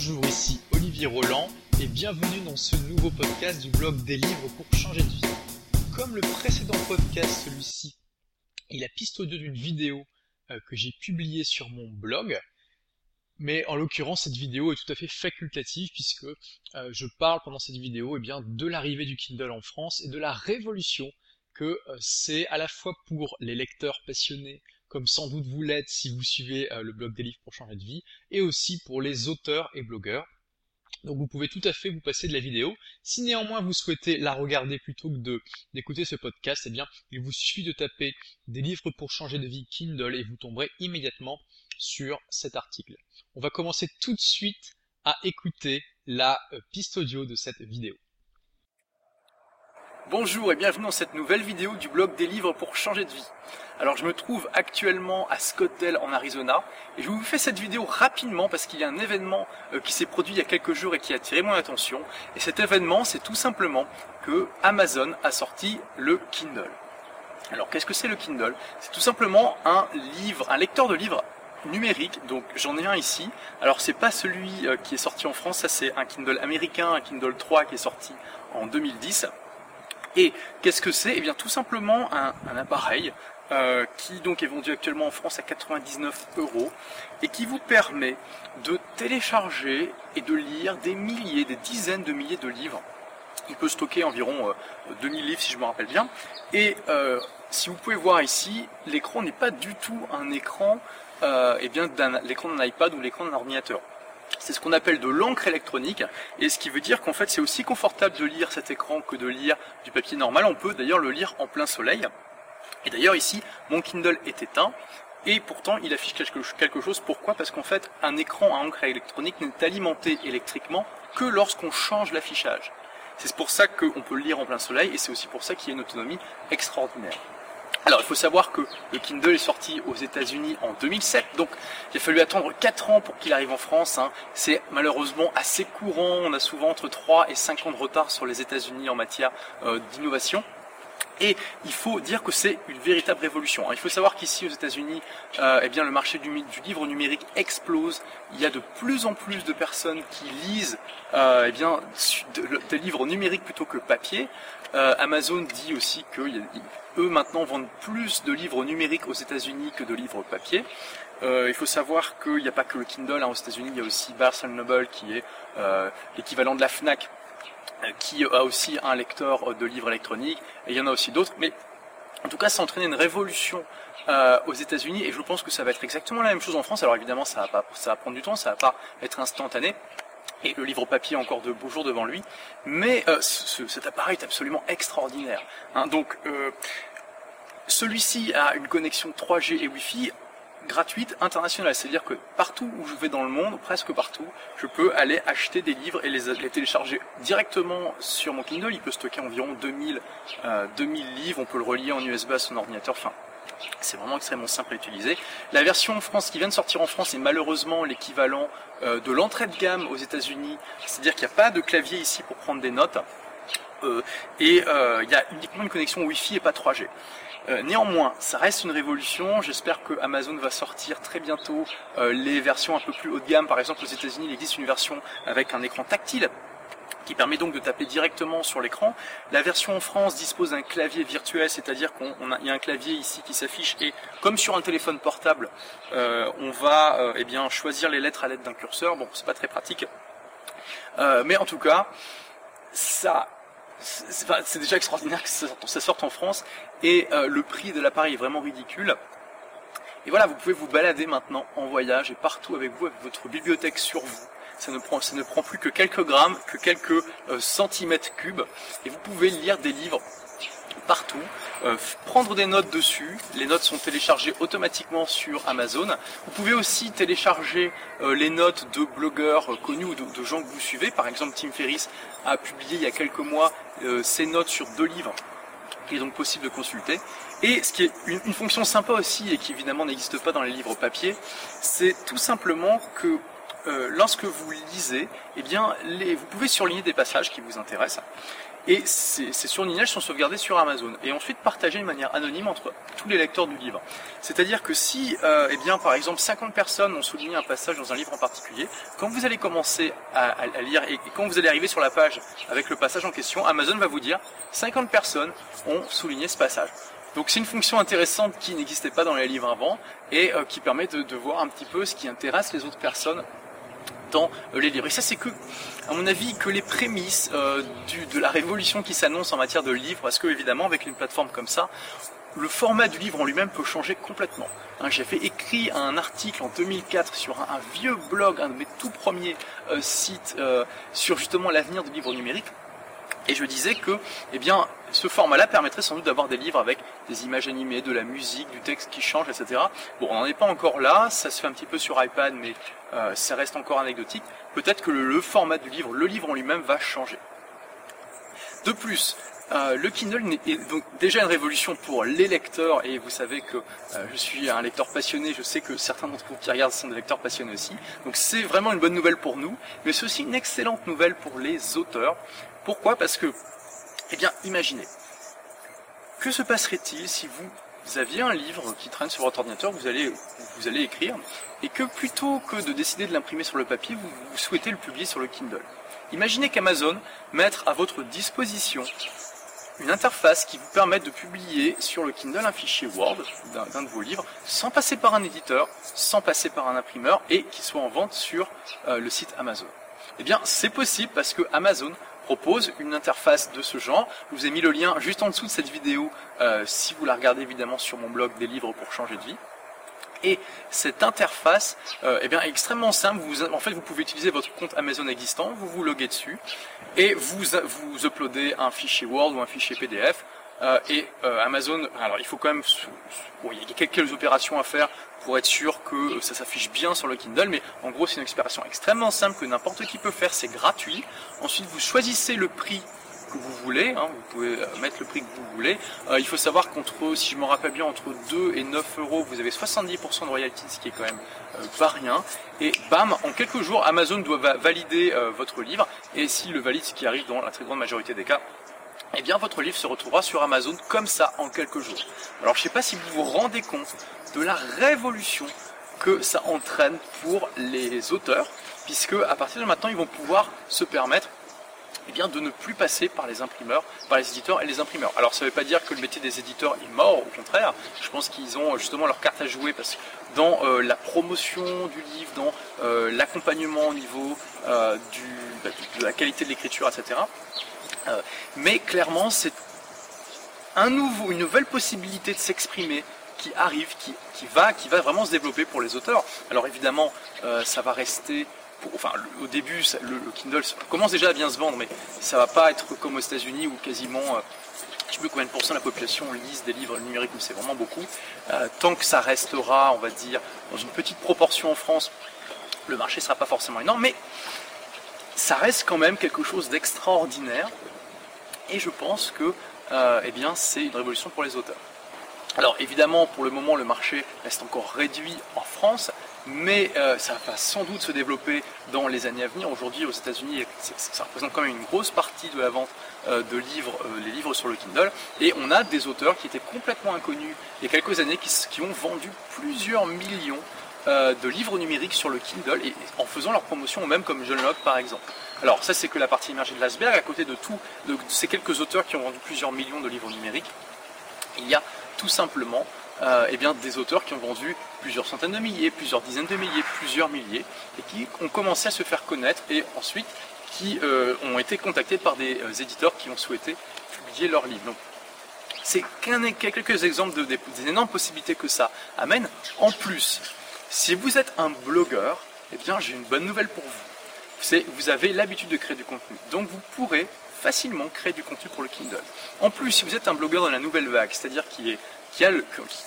Bonjour, ici Olivier Roland et bienvenue dans ce nouveau podcast du blog des livres pour changer de vie. Comme le précédent podcast, celui-ci, il a piste audio d'une vidéo euh, que j'ai publiée sur mon blog. Mais en l'occurrence, cette vidéo est tout à fait facultative puisque euh, je parle pendant cette vidéo eh de l'arrivée du Kindle en France et de la révolution que euh, c'est à la fois pour les lecteurs passionnés comme sans doute vous l'êtes si vous suivez euh, le blog des livres pour changer de vie, et aussi pour les auteurs et blogueurs. Donc vous pouvez tout à fait vous passer de la vidéo. Si néanmoins vous souhaitez la regarder plutôt que d'écouter ce podcast, eh bien il vous suffit de taper des livres pour changer de vie Kindle et vous tomberez immédiatement sur cet article. On va commencer tout de suite à écouter la euh, piste audio de cette vidéo. Bonjour et bienvenue dans cette nouvelle vidéo du blog des livres pour changer de vie. Alors je me trouve actuellement à Scottsdale en Arizona et je vous fais cette vidéo rapidement parce qu'il y a un événement euh, qui s'est produit il y a quelques jours et qui a attiré mon attention. Et cet événement c'est tout simplement que Amazon a sorti le Kindle. Alors qu'est-ce que c'est le Kindle? C'est tout simplement un livre, un lecteur de livres numérique, donc j'en ai un ici. Alors c'est pas celui euh, qui est sorti en France, ça c'est un Kindle américain, un Kindle 3 qui est sorti en 2010. Et qu'est-ce que c'est? Eh bien tout simplement un, appareil euh, qui donc est vendu actuellement en France à 99 euros et qui vous permet de télécharger et de lire des milliers, des dizaines de milliers de livres. Il peut stocker environ 2000 euh, livres si je me rappelle bien. Et euh, si vous pouvez voir ici, l'écran n'est pas du tout un écran, eh bien l'écran d'un iPad ou l'écran d'un ordinateur. C'est ce qu'on appelle de l'encre électronique, et ce qui veut dire qu'en fait c'est aussi confortable de lire cet écran que de lire du papier normal. On peut d'ailleurs le lire en plein soleil. Et d'ailleurs ici, mon Kindle est éteint, et pourtant il affiche quelque chose. Pourquoi? Parce qu'en fait, un écran à encre électronique n'est alimenté électriquement que lorsqu'on change l'affichage. C'est pour ça qu'on peut le lire en plein soleil, et c'est aussi pour ça qu'il y a une autonomie extraordinaire. Alors il faut savoir que le Kindle est sorti aux États-Unis en 2007, donc il a fallu attendre 4 ans pour qu'il arrive en France. Hein. C'est malheureusement assez courant, on a souvent entre 3 et 5 ans de retard sur les États-Unis en matière euh, d'innovation. Et il faut dire que c'est une véritable révolution. Hein. Il faut savoir qu'ici aux États-Unis, euh, eh bien le marché du, livre numérique explose. Il y a de plus en plus de personnes qui lisent euh, eh bien des livres numériques plutôt que papier. Euh, Amazon dit aussi que eux maintenant vendent plus de livres numériques aux États-Unis que de livres papier. il faut savoir qu'il n'y a pas que le Kindle hein. aux États-Unis, il y a aussi Barnes Noble qui est l'équivalent de la Fnac qui a aussi un lecteur de livres électroniques, et il y en a aussi d'autres, mais en tout cas ça a entraîné une révolution euh, aux États-Unis, et je pense que ça va être exactement la même chose en France, alors évidemment ça va, pas, ça va prendre du temps, ça va pas être instantané, et le livre papier a encore de beaux jours devant lui, mais euh, cet appareil est absolument extraordinaire. Hein. donc celui-ci a une connexion 3G et Wi-Fi gratuite internationale. C'est-à-dire que partout où je vais dans le monde, presque partout, je peux aller acheter des livres et les, télécharger directement sur mon Kindle. Il peut stocker environ 2000, 2000 euh, livres. On peut le relier en USB à son ordinateur. C'est vraiment extrêmement simple à utiliser. La version en France qui vient de sortir en France est malheureusement l'équivalent euh, de l'entrée de gamme aux États-Unis. C'est-à-dire qu'il n'y a pas de clavier ici pour prendre des notes. Euh, et il y a uniquement une connexion Wi-Fi et pas 3G. Euh, néanmoins, ça reste une révolution. J'espère que Amazon va sortir très bientôt euh, les versions un peu plus haut de gamme. Par exemple, aux États-Unis, il existe une version avec un écran tactile qui permet donc de taper directement sur l'écran. La version en France dispose d'un clavier virtuel, c'est-à-dire qu'on y a un clavier ici qui s'affiche et comme sur un téléphone portable, euh, on va eh bien choisir les lettres à l'aide d'un curseur. Bon, c'est pas très pratique, mais en tout cas, ça c'est déjà extraordinaire que ça sorte en France et euh, le prix de l'appareil est vraiment ridicule. Et voilà, vous pouvez vous balader maintenant en voyage et partout avec vous, avec votre bibliothèque sur vous. Ça ne prend, plus que quelques grammes, que quelques euh, centimètres cubes, et vous pouvez lire des livres partout, euh, prendre des notes dessus. Les notes sont téléchargées automatiquement sur Amazon. Vous pouvez aussi télécharger les notes de blogueurs connus ou de, gens que vous suivez. Par exemple, Tim Ferriss a publié il y a quelques mois ses notes sur deux livres qui est donc possible de consulter. Et ce qui est une, fonction sympa aussi et qui évidemment n'existe pas dans les livres papier, c'est tout simplement que euh, lorsque vous lisez, eh bien, vous pouvez surligner des passages qui vous intéressent. Et ces, ces sont sauvegardés sur Amazon et ensuite partagés de manière anonyme entre tous les lecteurs du livre. C'est-à-dire que si, euh, eh bien, par exemple, 50 personnes ont souligné un passage dans un livre en particulier, quand vous allez commencer à, lire et quand vous allez arriver sur la page avec le passage en question, Amazon va vous dire 50 personnes ont souligné ce passage. Donc c'est une fonction intéressante qui n'existait pas dans les livres avant et euh, qui permet de, voir un petit peu ce qui intéresse les autres personnes dans euh, les livres. Et ça, c'est que, à mon avis, que les prémices euh, de la révolution qui s'annonce en matière de livres, parce que évidemment, avec une plateforme comme ça, le format du livre en lui-même peut changer complètement. Hein, J'ai écrit un article en 2004 sur un, vieux blog, un de mes tout premiers euh, sites, sur justement l'avenir du livre numérique. Et je disais que, eh ce format-là permettrait sans doute d'avoir des livres avec des images animées, de la musique, du texte qui change, etc. Bon, on n'en est pas encore là, ça se fait un petit peu sur iPad, mais euh, ça reste encore anecdotique. Peut-être que le, format du livre, le livre en lui-même va changer. De plus, euh, le Kindle est donc déjà une révolution pour les lecteurs et vous savez que euh, je suis un lecteur passionné, je sais que certains d'entre vous qui regardent sont des lecteurs passionnés aussi. Donc c'est vraiment une bonne nouvelle pour nous, mais c'est aussi une excellente nouvelle pour les auteurs. Pourquoi? Parce que, eh bien, imaginez, que se passerait-il si vous aviez un livre qui traîne sur votre ordinateur, vous allez, vous allez écrire, et que plutôt que de décider de l'imprimer sur le papier, vous, vous souhaitez le publier sur le Kindle. Imaginez qu'Amazon mette à votre disposition une interface qui vous permet de publier sur le Kindle un fichier Word d'un de vos livres sans passer par un éditeur, sans passer par un imprimeur et qui soit en vente sur euh, le site Amazon. Eh bien, c'est possible parce que Amazon propose une interface de ce genre. Je vous ai mis le lien juste en dessous de cette vidéo euh, si vous la regardez évidemment sur mon blog des livres pour changer de vie. Et cette interface euh, eh bien, est extrêmement simple. En fait, vous pouvez utiliser votre compte Amazon existant, vous vous loguez dessus, et vous, vous uploadez un fichier Word ou un fichier PDF. Euh, et euh, Amazon, alors il faut quand même, il y a quelques opérations à faire pour être sûr que ça s'affiche bien sur le Kindle, mais en gros c'est une expédition extrêmement simple que n'importe qui peut faire, c'est gratuit. Ensuite vous choisissez le prix que vous voulez, hein, vous pouvez mettre le prix que vous voulez. Euh, il faut savoir qu'entre, si je me rappelle bien, entre 2 et 9 euros, vous avez 70% de royalties, ce qui est quand même euh, pas rien. Et bam, en quelques jours, Amazon doit valider euh, votre livre, et s'il le valide, ce qui arrive dans la très grande majorité des cas, eh bien votre livre se retrouvera sur Amazon comme ça en quelques jours. Alors je ne sais pas si vous vous rendez compte de la révolution que ça entraîne pour les auteurs, puisque à partir de maintenant ils vont pouvoir se permettre eh de ne plus passer par les imprimeurs, par les éditeurs et les imprimeurs. Alors ça ne veut pas dire que le métier des éditeurs est mort, au contraire, je pense qu'ils ont justement leur carte à jouer parce que dans euh, la promotion du livre, dans euh, l'accompagnement au niveau euh, bah, de la qualité de l'écriture, etc. mais clairement, c'est une nouvelle possibilité de s'exprimer qui arrive, qui, va, qui va vraiment se développer pour les auteurs. Alors évidemment, ça va rester enfin, au début, le, Kindle commence déjà à bien se vendre, mais ça va pas être comme aux États-Unis où quasiment, euh, je sais plus combien de pourcents de la population lise des livres numériques, mais c'est vraiment beaucoup. Euh, tant que ça restera, on va dire, dans une petite proportion en France, le marché sera pas forcément énorme, mais ça reste quand même quelque chose d'extraordinaire. Et je pense que, euh, eh bien, c'est une révolution pour les auteurs. Alors évidemment, pour le moment, le marché reste encore réduit en France, mais euh, ça va sans doute se développer dans les années à venir. Aujourd'hui, aux États-Unis, ça représente quand même une grosse partie de la vente euh, de livres, les livres sur le Kindle. Et on a des auteurs qui étaient complètement inconnus il y a quelques années, qui ont vendu plusieurs millions euh, de livres numériques sur le Kindle et en faisant leur promotion, même comme John Locke par exemple. Alors ça, c'est que la partie immergée de l'asberg. À côté de tout, de ces quelques auteurs qui ont vendu plusieurs millions de livres numériques, il y a tout simplement euh, eh bien, des auteurs qui ont vendu plusieurs centaines de milliers, plusieurs dizaines de milliers, plusieurs milliers, et qui ont commencé à se faire connaître et ensuite qui euh, ont été contactés par des éditeurs qui ont souhaité publier leurs livres. Donc, c'est quelques exemples de, des, des, énormes possibilités que ça amène. En plus, si vous êtes un blogueur, eh bien, j'ai une bonne nouvelle pour vous. Vous avez l'habitude de créer du contenu. Donc, vous pourrez facilement créer du contenu pour le Kindle. En plus, si vous êtes un blogueur dans la nouvelle vague, c'est-à-dire qui est qui, a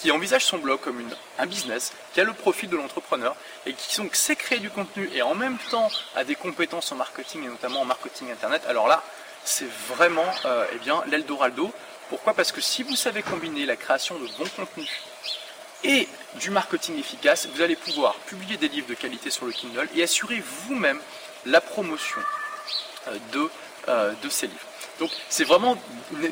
qui, envisage son blog comme une, un business, qui a le profil de l'entrepreneur et qui sait créer du contenu et en même temps a des compétences en marketing et notamment en marketing internet, alors là, c'est vraiment euh, eh bien l'Eldorado. Pourquoi? Parce que si vous savez combiner la création de bons contenus et du marketing efficace, vous allez pouvoir publier des livres de qualité sur le Kindle et assurer vous-même la promotion euh, de de ces livres. Donc c'est vraiment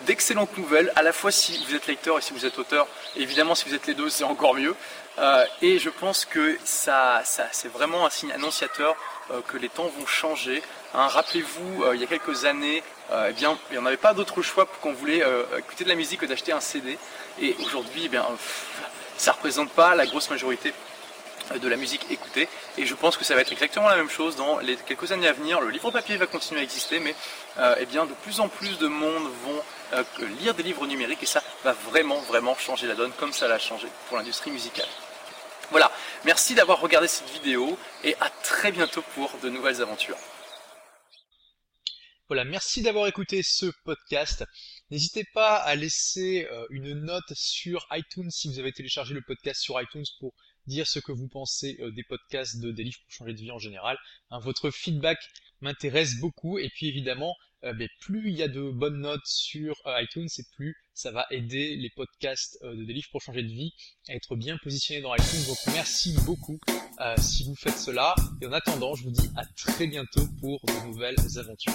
d'excellentes nouvelles, à la fois si vous êtes lecteur et si vous êtes auteur. Évidemment, si vous êtes les deux, c'est encore mieux. Euh, et je pense que ça, c'est vraiment un signe annonciateur euh, que les temps vont changer. Hein, rappelez-vous, euh, il y a quelques années, eh bien, on n'avait pas d'autre choix qu'on voulait écouter de la musique que d'acheter un CD. Et aujourd'hui, eh bien, ça représente pas la grosse majorité de la musique écoutée. Et je pense que ça va être exactement la même chose dans les quelques années à venir. Le livre papier va continuer à exister, mais euh, eh bien, de plus en plus de monde vont euh, lire des livres numériques et ça va vraiment, vraiment changer la donne comme ça l'a changé pour l'industrie musicale. Voilà, merci d'avoir regardé cette vidéo et à très bientôt pour de nouvelles aventures. Voilà, merci d'avoir écouté ce podcast. N'hésitez pas à laisser euh, une note sur iTunes si vous avez téléchargé le podcast sur iTunes pour dire ce que vous pensez euh, des podcasts de des livres pour changer de vie en général. Hein, votre feedback m'intéresse beaucoup et puis évidemment euh, plus il y a de bonnes notes sur iTunes et plus ça va aider les podcasts de des livres pour changer de vie à être bien positionnés dans iTunes. Donc merci beaucoup si vous faites cela et en attendant je vous dis à très bientôt pour de nouvelles aventures.